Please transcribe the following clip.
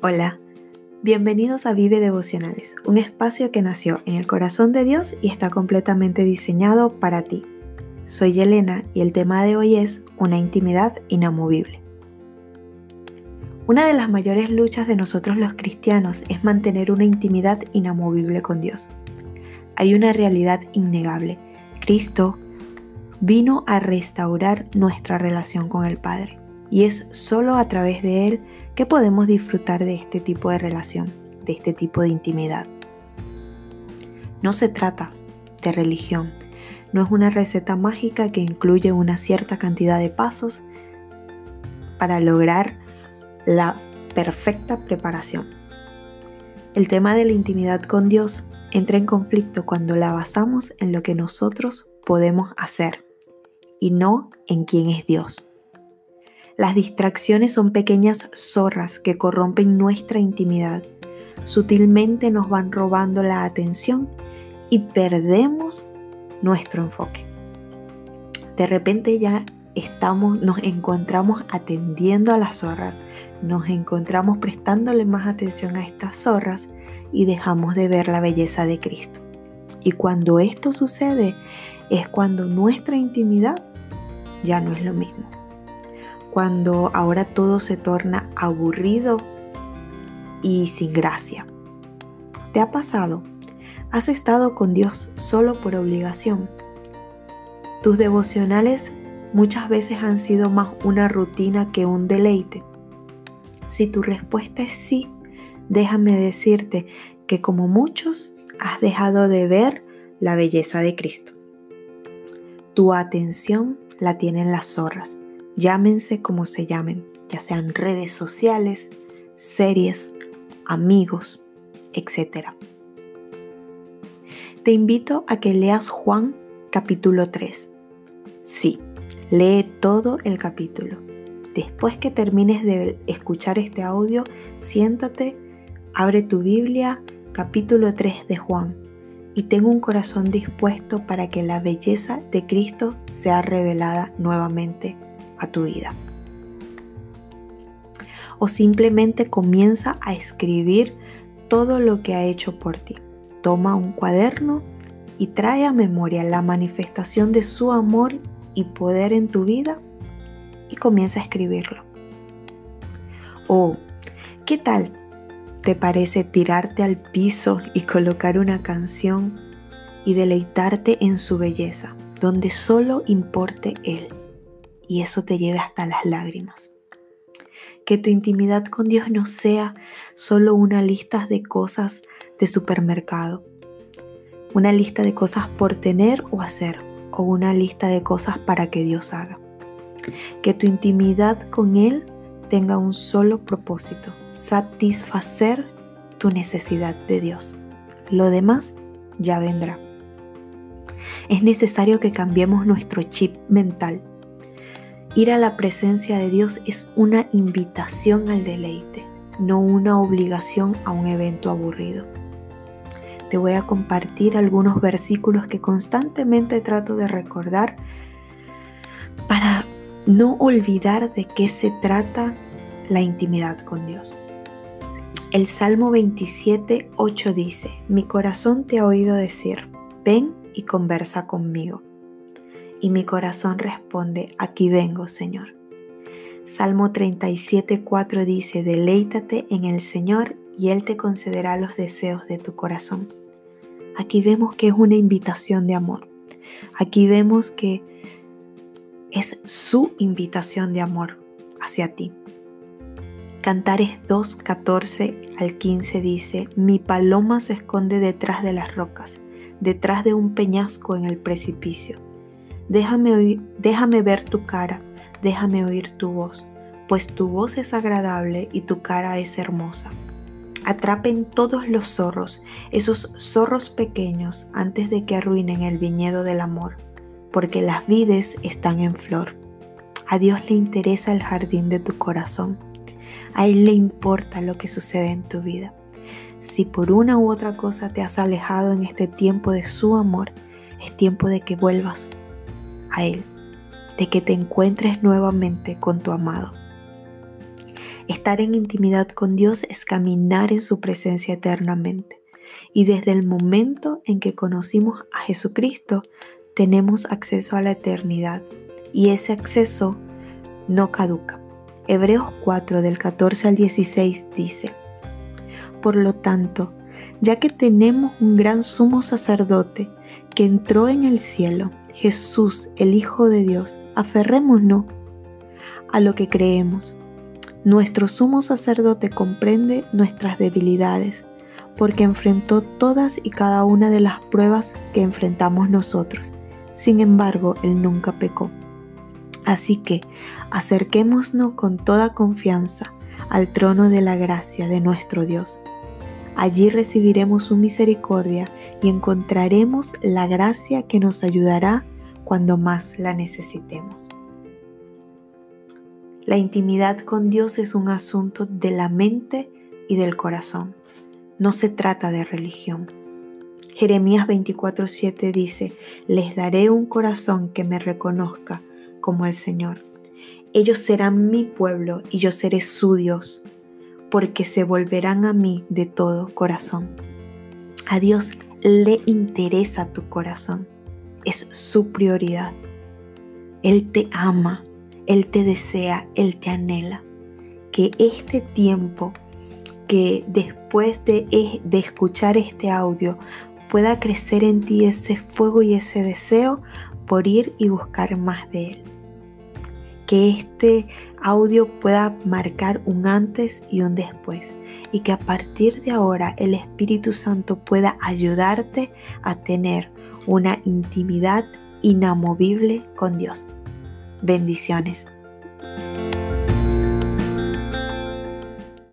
Hola, bienvenidos a Vive Devocionales, un espacio que nació en el corazón de Dios y está completamente diseñado para ti. Soy Elena y el tema de hoy es una intimidad inamovible. Una de las mayores luchas de nosotros los cristianos es mantener una intimidad inamovible con Dios. Hay una realidad innegable. Cristo vino a restaurar nuestra relación con el Padre y es solo a través de Él que podemos disfrutar de este tipo de relación, de este tipo de intimidad. No se trata de religión, no es una receta mágica que incluye una cierta cantidad de pasos para lograr la perfecta preparación. El tema de la intimidad con Dios entra en conflicto cuando la basamos en lo que nosotros podemos hacer y no en quién es Dios. Las distracciones son pequeñas zorras que corrompen nuestra intimidad. Sutilmente nos van robando la atención y perdemos nuestro enfoque. De repente ya estamos, nos encontramos atendiendo a las zorras, nos encontramos prestándole más atención a estas zorras y dejamos de ver la belleza de Cristo. Y cuando esto sucede es cuando nuestra intimidad ya no es lo mismo cuando ahora todo se torna aburrido y sin gracia. ¿Te ha pasado? ¿Has estado con Dios solo por obligación? Tus devocionales muchas veces han sido más una rutina que un deleite. Si tu respuesta es sí, déjame decirte que como muchos has dejado de ver la belleza de Cristo. Tu atención la tienen las zorras llámense como se llamen, ya sean redes sociales, series, amigos, etc. Te invito a que leas Juan capítulo 3. Sí, lee todo el capítulo. Después que termines de escuchar este audio, siéntate, abre tu Biblia, capítulo 3 de Juan, y tengo un corazón dispuesto para que la belleza de Cristo sea revelada nuevamente a tu vida. O simplemente comienza a escribir todo lo que ha hecho por ti. Toma un cuaderno y trae a memoria la manifestación de su amor y poder en tu vida y comienza a escribirlo. O, ¿qué tal te parece tirarte al piso y colocar una canción y deleitarte en su belleza, donde solo importe Él? Y eso te lleve hasta las lágrimas. Que tu intimidad con Dios no sea solo una lista de cosas de supermercado, una lista de cosas por tener o hacer, o una lista de cosas para que Dios haga. Que tu intimidad con Él tenga un solo propósito, satisfacer tu necesidad de Dios. Lo demás ya vendrá. Es necesario que cambiemos nuestro chip mental Ir a la presencia de Dios es una invitación al deleite, no una obligación a un evento aburrido. Te voy a compartir algunos versículos que constantemente trato de recordar para no olvidar de qué se trata la intimidad con Dios. El Salmo 27, 8 dice, Mi corazón te ha oído decir, ven y conversa conmigo y mi corazón responde, aquí vengo, Señor. Salmo 37, 4 dice, deleítate en el Señor y Él te concederá los deseos de tu corazón. Aquí vemos que es una invitación de amor. Aquí vemos que es su invitación de amor hacia ti. Cantares 2, 14 al 15 dice, mi paloma se esconde detrás de las rocas, detrás de un peñasco en el precipicio. Déjame, déjame ver tu cara, déjame oír tu voz, pues tu voz es agradable y tu cara es hermosa. Atrapen todos los zorros, esos zorros pequeños, antes de que arruinen el viñedo del amor, porque las vides están en flor. A Dios le interesa el jardín de tu corazón. A Él le importa lo que sucede en tu vida. Si por una u otra cosa te has alejado en este tiempo de su amor, es tiempo de que vuelvas Él, de que te encuentres nuevamente con tu amado. Estar en intimidad con Dios es caminar en su presencia eternamente. Y desde el momento en que conocimos a Jesucristo, tenemos acceso a la eternidad. Y ese acceso no caduca. Hebreos 4 del 14 al 16 dice, Por lo tanto, ya que tenemos un gran sumo sacerdote que entró en el cielo, Jesús, el Hijo de Dios, aferrémonos a lo que creemos. Nuestro sumo sacerdote comprende nuestras debilidades, porque enfrentó todas y cada una de las pruebas que enfrentamos nosotros. Sin embargo, Él nunca pecó. Así que acerquémonos con toda confianza al trono de la gracia de nuestro Dios. Allí recibiremos su misericordia y encontraremos la gracia que nos ayudará cuando más la necesitemos. La intimidad con Dios es un asunto de la mente y del corazón. No se trata de religión. Jeremías 24:7 dice, les daré un corazón que me reconozca como el Señor. Ellos serán mi pueblo y yo seré su Dios, porque se volverán a mí de todo corazón. A Dios le interesa tu corazón, es su prioridad. Él te ama, Él te desea, Él te anhela. Que este tiempo, que después de, de escuchar este audio, pueda crecer en ti ese fuego y ese deseo por ir y buscar más de Él que este audio pueda marcar un antes y un después y que a partir de ahora el Espíritu Santo pueda ayudarte a tener una intimidad inamovible con Dios. Bendiciones.